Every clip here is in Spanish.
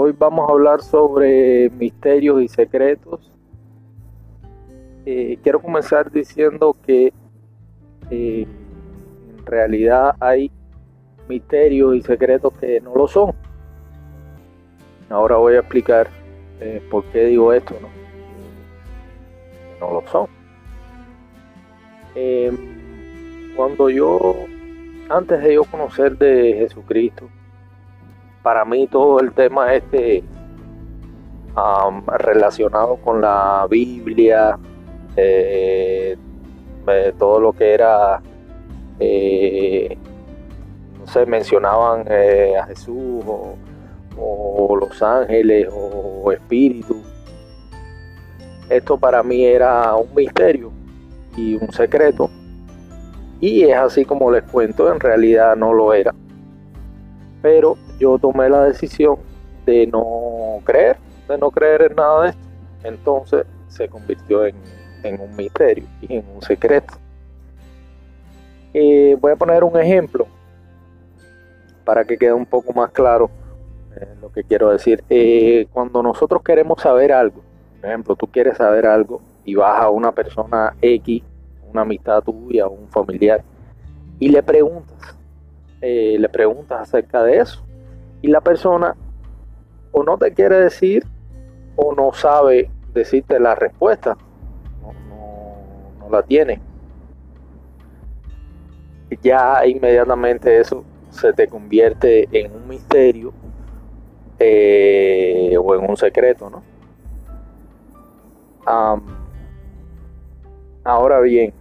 hoy vamos a hablar sobre misterios y secretos. Eh, quiero comenzar diciendo que eh, en realidad hay misterios y secretos que no lo son. Ahora voy a explicar eh, por qué digo esto, ¿no? No lo son. Em, cuando yo, antes de yo conocer de Jesucristo, para mí todo el tema este relacionado con la Biblia, eh, todo lo que era, eh, no sé, mencionaban eh, a Jesús o, los ángeles o espíritus. Esto para mí era un misterio y un secreto. Y es así como les cuento, en realidad no lo era. Pero yo tomé la decisión de no creer, de no creer en nada de esto. Entonces se convirtió en, un misterio y en un secreto. Eh, voy a poner un ejemplo para que quede un poco más claro eh, lo que quiero decir. Eh, cuando nosotros queremos saber algo, por ejemplo, tú quieres saber algo y vas a una persona X, una amistad tuya, un familiar, y le preguntas, le preguntas acerca de eso y la persona o no te quiere decir o no sabe decirte la respuesta, no, la tiene. Ya inmediatamente eso se te convierte en un misterio eh, o en un secreto, ¿no? ahora bien,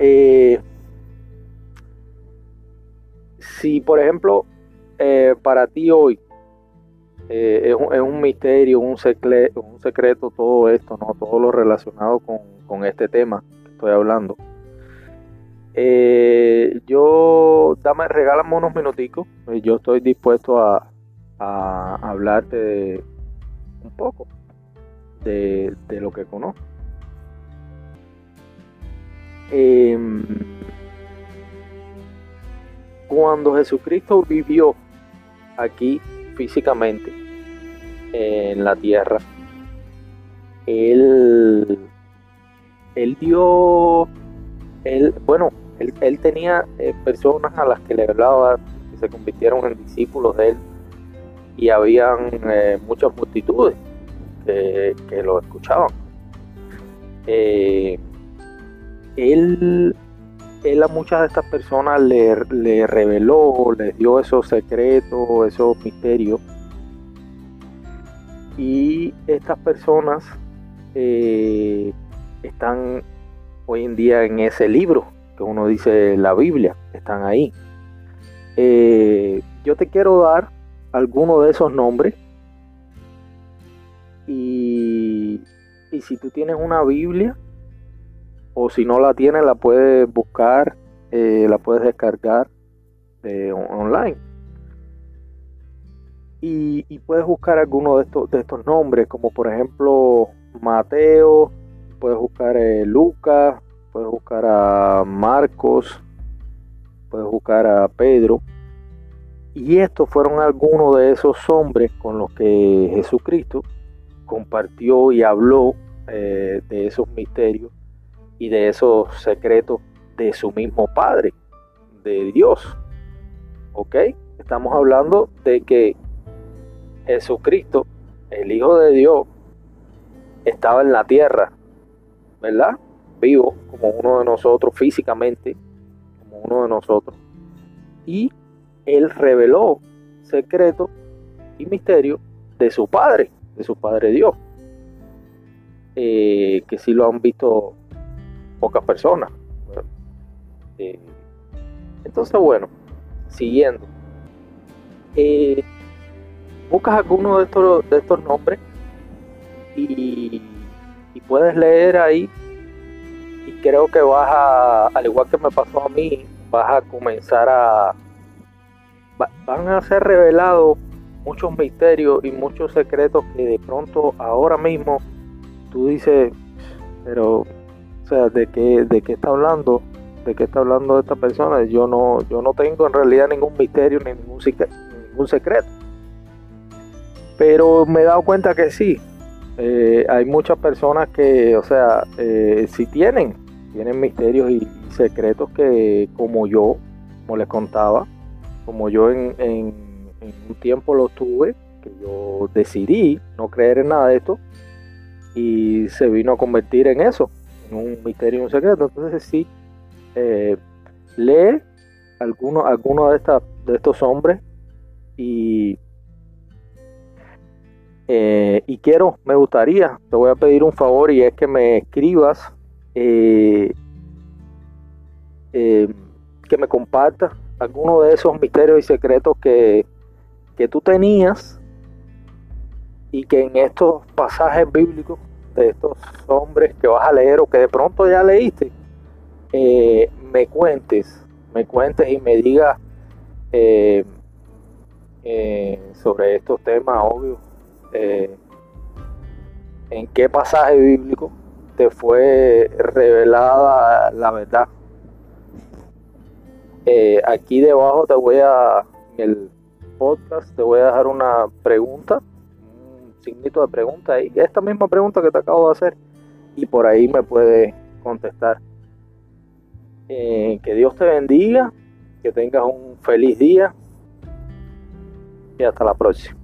eh, si por ejemplo eh, para ti hoy eh, es, un, misterio, un, secreto, un secreto todo esto, ¿no? Todo lo relacionado con, este tema que estoy hablando. Eh, yo, dame, regálame unos minuticos. Yo estoy dispuesto a, hablarte un poco de, lo que conozco. Em, cuando Jesucristo vivió aquí físicamente en la tierra, él, él dio, él, bueno, él, tenía eh, personas a las que le hablaba que se convirtieron en discípulos de él y habían eh, muchas multitudes que, lo escuchaban. Eh, él él a muchas de estas personas le, reveló, les dio esos secretos, esos misterios. Y estas personas eh, están hoy en día en ese libro que uno dice la Biblia, están ahí. Eh, yo te quiero dar algunos de esos nombres y si tú tienes una Biblia, o si no la tienes la puedes buscar, eh, la puedes descargar de, online. Y, puedes buscar alguno de estos, de estos nombres, como por ejemplo Mateo, puedes buscar eh, Lucas, puedes buscar a Marcos, puedes buscar a Pedro. Y estos fueron algunos de esos hombres con los que Jesucristo compartió y habló eh, de esos misterios y de esos secretos de su mismo Padre, de Dios. ¿Ok? Estamos hablando de que Jesucristo, el Hijo de Dios, estaba en la tierra, ¿verdad? Vivo como uno de nosotros físicamente, como uno de nosotros. Y él reveló secretos y misterios de su Padre, de su Padre Dios. Eh, que si lo han visto pocas personas. Eh, entonces, bueno, siguiendo. Eh, buscas alguno de estos, de estos nombres y, puedes leer ahí y creo que vas a, al igual que me pasó a mí, vas a comenzar a... van a ser revelados muchos misterios y muchos secretos que de pronto ahora mismo tú dices, pero o sea, ¿de qué, de qué está hablando? ¿De qué está hablando esta persona? Yo no, yo no tengo en realidad ningún misterio ni ningún, secreto. Pero me he dado cuenta que sí, eh, hay muchas personas que, o sea, eh, sí tienen, tienen misterios y secretos que como yo, como les contaba, como yo en, un tiempo lo tuve, que yo decidí no creer en nada de esto y se vino a convertir en eso, un misterio y un secreto. Entonces sí, eh, lee algunos alguno de, estas de estos hombres y, eh, y quiero, me gustaría, te voy a pedir un favor y es que me escribas, eh, que me compartas alguno de esos misterios y secretos que, que tú tenías y que en estos pasajes bíblicos de estos hombres que vas a leer o que de pronto ya leíste, eh, me cuentes, me cuentes y me digas eh, eh, sobre estos temas, obvio, en qué pasaje bíblico te fue revelada la verdad. aquí debajo te voy a, en el podcast, te voy a dejar una pregunta signito de pregunta ahí, esta misma pregunta que te acabo de hacer, y por ahí me puede contestar. Eh, que Dios te bendiga, que tengas un feliz día y hasta la próxima.